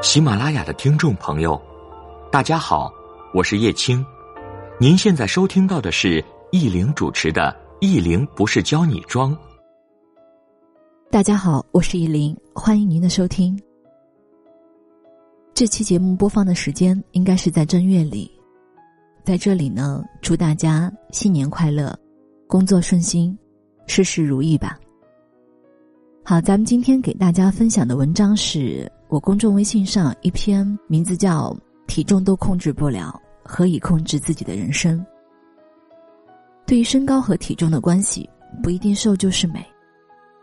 喜马拉雅的听众朋友，大家好，我是叶青。您现在收听到的是易玲主持的《易玲不是教你装》。大家好，我是易玲，欢迎您的收听。这期节目播放的时间应该是在正月里，在这里呢，祝大家新年快乐，工作顺心，事事如意吧。好，咱们今天给大家分享的文章是。我公众微信上一篇名字叫“体重都控制不了，何以控制自己的人生”。对于身高和体重的关系，不一定瘦就是美。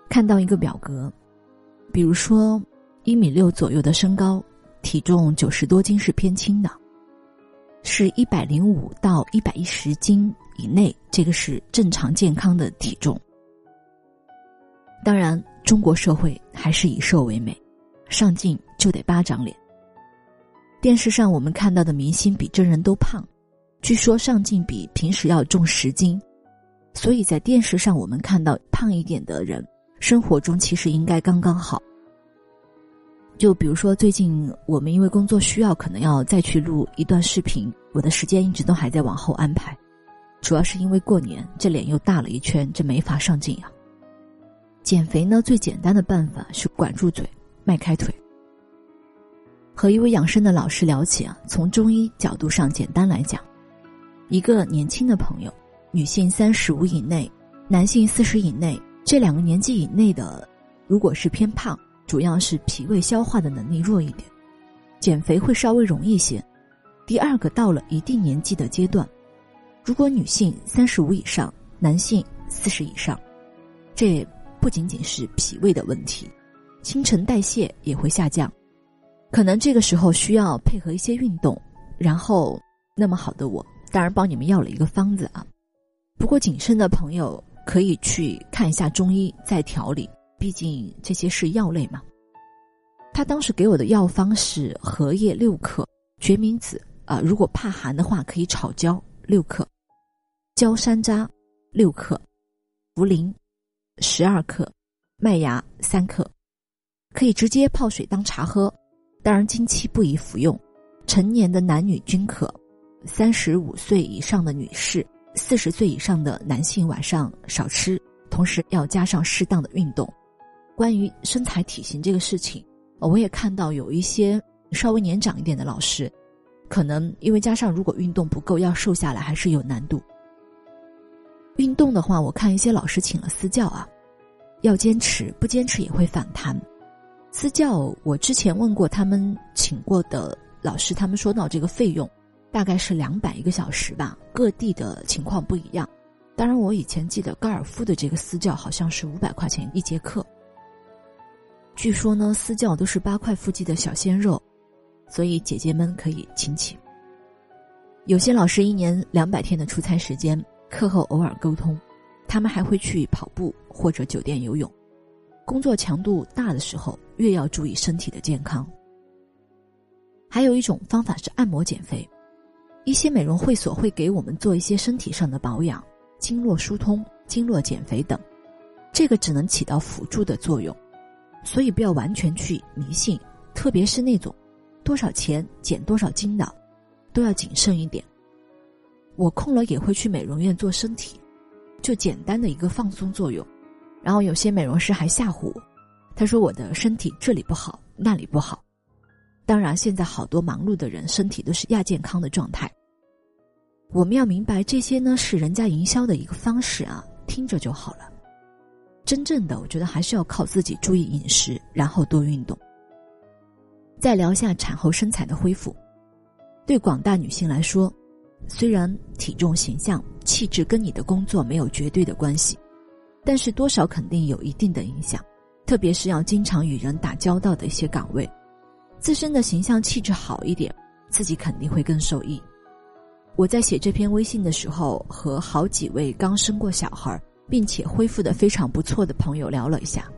看到一个表格，比如说一米六左右的身高，体重九十多斤是偏轻的；是一百零五到一百一十斤以内，这个是正常健康的体重。当然，中国社会还是以瘦为美。上镜就得八张脸。电视上我们看到的明星比真人都胖，据说上镜比平时要重十斤，所以在电视上我们看到胖一点的人，生活中其实应该刚刚好。就比如说最近我们因为工作需要，可能要再去录一段视频，我的时间一直都还在往后安排，主要是因为过年这脸又大了一圈，这没法上镜啊。减肥呢，最简单的办法是管住嘴。迈开腿。和一位养生的老师聊起啊，从中医角度上简单来讲，一个年轻的朋友，女性三十五以内，男性四十以内，这两个年纪以内的，如果是偏胖，主要是脾胃消化的能力弱一点，减肥会稍微容易些。第二个到了一定年纪的阶段，如果女性三十五以上，男性四十以上，这不仅仅是脾胃的问题。新陈代谢也会下降，可能这个时候需要配合一些运动。然后，那么好的我当然帮你们要了一个方子啊。不过谨慎的朋友可以去看一下中医再调理，毕竟这些是药类嘛。他当时给我的药方是荷叶六克，决明子啊，如果怕寒的话可以炒焦六克，焦山楂六克，茯苓十二克，麦芽三克。可以直接泡水当茶喝，当然经期不宜服用。成年的男女均可，三十五岁以上的女士、四十岁以上的男性晚上少吃，同时要加上适当的运动。关于身材体型这个事情，我也看到有一些稍微年长一点的老师，可能因为加上如果运动不够，要瘦下来还是有难度。运动的话，我看一些老师请了私教啊，要坚持，不坚持也会反弹。私教，我之前问过他们请过的老师，他们说到这个费用大概是两百一个小时吧，各地的情况不一样。当然，我以前记得高尔夫的这个私教好像是五百块钱一节课。据说呢，私教都是八块腹肌的小鲜肉，所以姐姐们可以请请。有些老师一年两百天的出差时间，课后偶尔沟通，他们还会去跑步或者酒店游泳。工作强度大的时候，越要注意身体的健康。还有一种方法是按摩减肥，一些美容会所会给我们做一些身体上的保养、经络疏通、经络减肥等，这个只能起到辅助的作用，所以不要完全去迷信，特别是那种多少钱减多少斤的，都要谨慎一点。我空了也会去美容院做身体，就简单的一个放松作用。然后有些美容师还吓唬我，他说我的身体这里不好，那里不好。当然，现在好多忙碌的人身体都是亚健康的状态。我们要明白这些呢是人家营销的一个方式啊，听着就好了。真正的，我觉得还是要靠自己注意饮食，然后多运动。再聊下产后身材的恢复。对广大女性来说，虽然体重、形象、气质跟你的工作没有绝对的关系。但是多少肯定有一定的影响，特别是要经常与人打交道的一些岗位，自身的形象气质好一点，自己肯定会更受益。我在写这篇微信的时候，和好几位刚生过小孩并且恢复的非常不错的朋友聊了一下。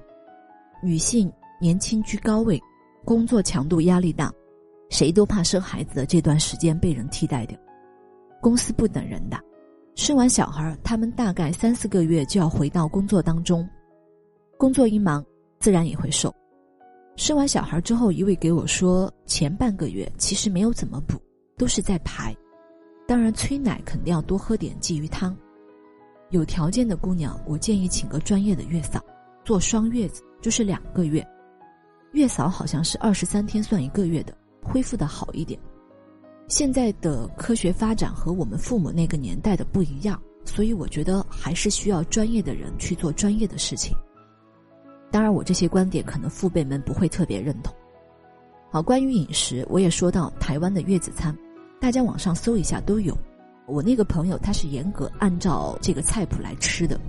女性年轻居高位，工作强度压力大，谁都怕生孩子的这段时间被人替代掉，公司不等人的。生完小孩，他们大概三四个月就要回到工作当中，工作一忙，自然也会瘦。生完小孩之后，一位给我说，前半个月其实没有怎么补，都是在排。当然，催奶肯定要多喝点鲫鱼汤。有条件的姑娘，我建议请个专业的月嫂，做双月子，就是两个月。月嫂好像是二十三天算一个月的，恢复的好一点。现在的科学发展和我们父母那个年代的不一样，所以我觉得还是需要专业的人去做专业的事情。当然，我这些观点可能父辈们不会特别认同。好，关于饮食，我也说到台湾的月子餐，大家网上搜一下都有。我那个朋友他是严格按照这个菜谱来吃的。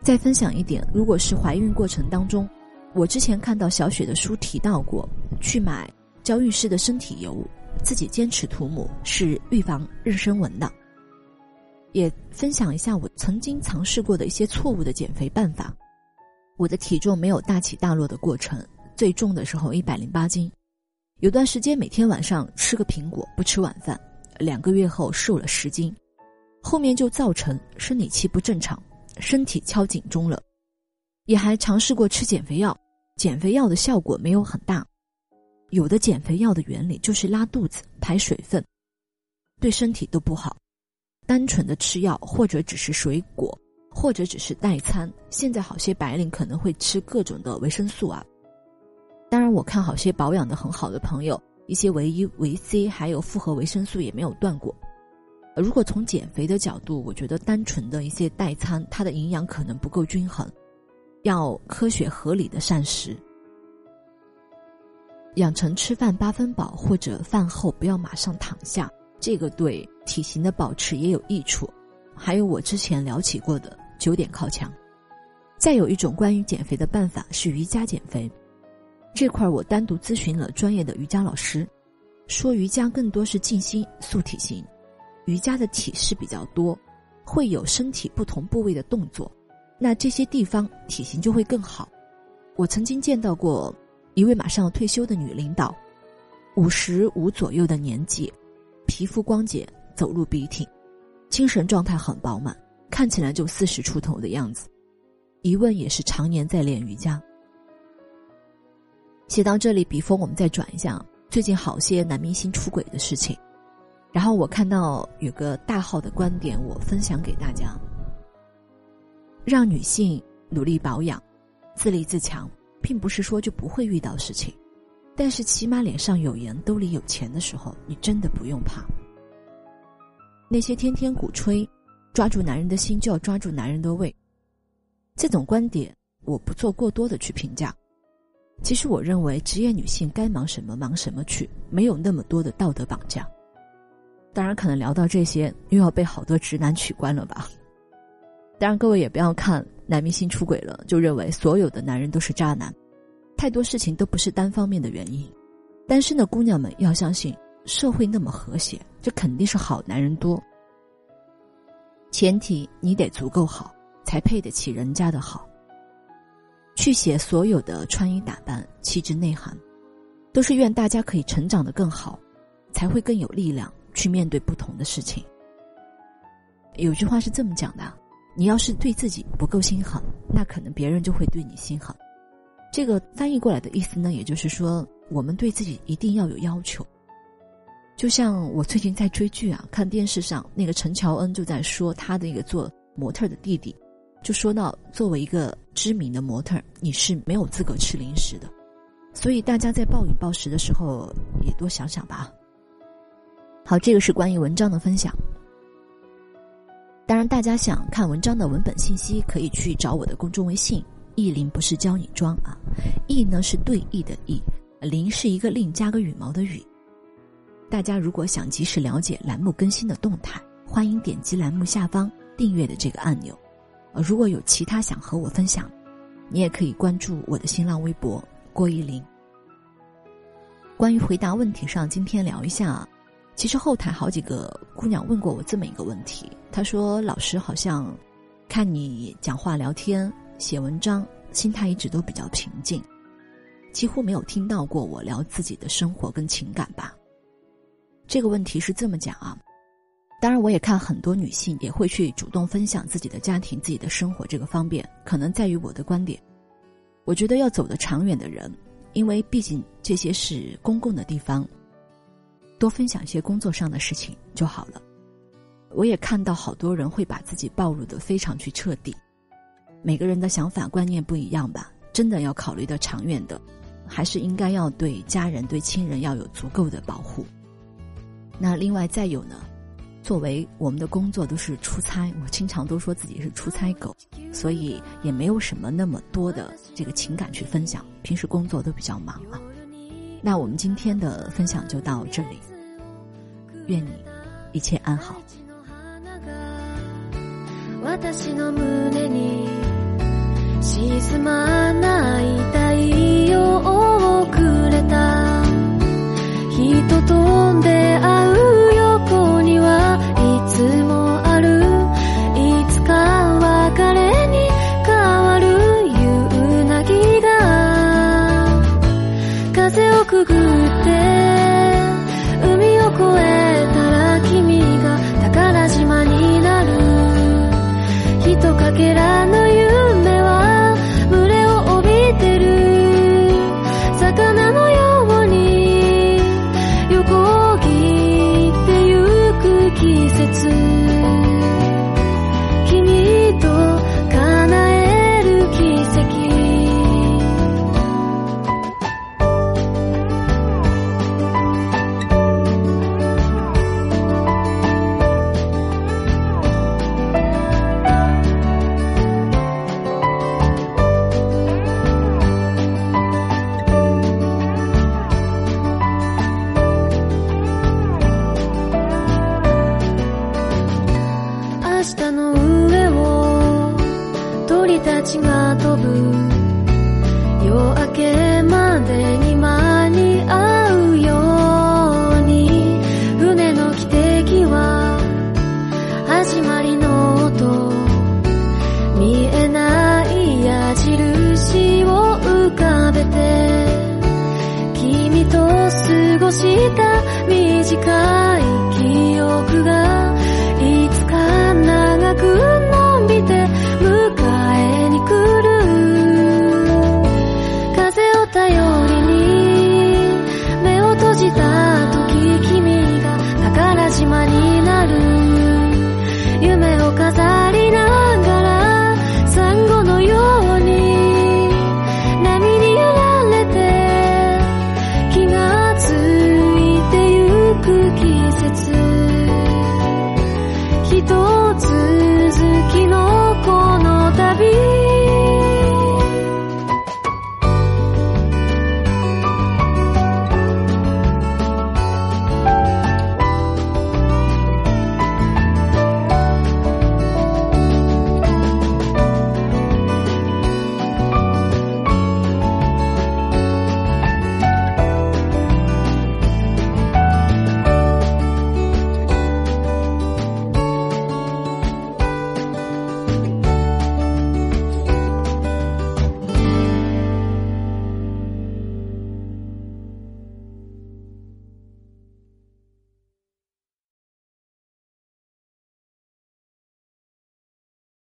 再分享一点，如果是怀孕过程当中，我之前看到小雪的书提到过，去买娇韵诗的身体油，自己坚持涂抹是预防妊娠纹的。也分享一下我曾经尝试过的一些错误的减肥办法。我的体重没有大起大落的过程，最重的时候一百零八斤，有段时间每天晚上吃个苹果不吃晚饭，两个月后瘦了十斤，后面就造成生理期不正常，身体敲警钟了，也还尝试过吃减肥药，减肥药的效果没有很大，有的减肥药的原理就是拉肚子排水分，对身体都不好，单纯的吃药或者只是水果。或者只是代餐，现在好些白领可能会吃各种的维生素啊。当然，我看好些保养的很好的朋友，一些维 E、维 C 还有复合维生素也没有断过。如果从减肥的角度，我觉得单纯的一些代餐，它的营养可能不够均衡，要科学合理的膳食，养成吃饭八分饱或者饭后不要马上躺下，这个对体型的保持也有益处。还有我之前聊起过的。九点靠墙，再有一种关于减肥的办法是瑜伽减肥，这块我单独咨询了专业的瑜伽老师，说瑜伽更多是静心塑体型，瑜伽的体式比较多，会有身体不同部位的动作，那这些地方体型就会更好。我曾经见到过一位马上要退休的女领导，五十五左右的年纪，皮肤光洁，走路笔挺，精神状态很饱满。看起来就四十出头的样子，一问也是常年在练瑜伽。写到这里，笔锋我们再转一下，最近好些男明星出轨的事情，然后我看到有个大号的观点，我分享给大家：让女性努力保养、自立自强，并不是说就不会遇到事情，但是起码脸上有颜、兜里有钱的时候，你真的不用怕。那些天天鼓吹。抓住男人的心，就要抓住男人的胃。这种观点，我不做过多的去评价。其实，我认为职业女性该忙什么忙什么去，没有那么多的道德绑架。当然，可能聊到这些，又要被好多直男取关了吧？当然，各位也不要看男明星出轨了，就认为所有的男人都是渣男。太多事情都不是单方面的原因。单身的姑娘们要相信，社会那么和谐，这肯定是好男人多。前提你得足够好，才配得起人家的好。去写所有的穿衣打扮、气质内涵，都是愿大家可以成长的更好，才会更有力量去面对不同的事情。有句话是这么讲的：你要是对自己不够心狠，那可能别人就会对你心狠。这个翻译过来的意思呢，也就是说，我们对自己一定要有要求。就像我最近在追剧啊，看电视上那个陈乔恩就在说他的一个做模特的弟弟，就说到作为一个知名的模特，你是没有资格吃零食的，所以大家在暴饮暴食的时候也多想想吧。好，这个是关于文章的分享。当然，大家想看文章的文本信息，可以去找我的公众微信“意林不是教你装”啊，“意”呢是对弈的“意”，“林”是一个另加个羽毛的“羽”。大家如果想及时了解栏目更新的动态，欢迎点击栏目下方订阅的这个按钮。呃，如果有其他想和我分享，你也可以关注我的新浪微博郭一林。关于回答问题上，今天聊一下。其实后台好几个姑娘问过我这么一个问题，她说：“老师好像看你讲话、聊天、写文章，心态一直都比较平静，几乎没有听到过我聊自己的生活跟情感吧？”这个问题是这么讲啊，当然我也看很多女性也会去主动分享自己的家庭、自己的生活，这个方便可能在于我的观点。我觉得要走得长远的人，因为毕竟这些是公共的地方，多分享一些工作上的事情就好了。我也看到好多人会把自己暴露的非常去彻底，每个人的想法观念不一样吧，真的要考虑的长远的，还是应该要对家人对亲人要有足够的保护。那另外再有呢，作为我们的工作都是出差，我经常都说自己是出差狗，所以也没有什么那么多的这个情感去分享，平时工作都比较忙啊。那我们今天的分享就到这里，愿你一切安好。私の胸に沈まない太陽をくれた人と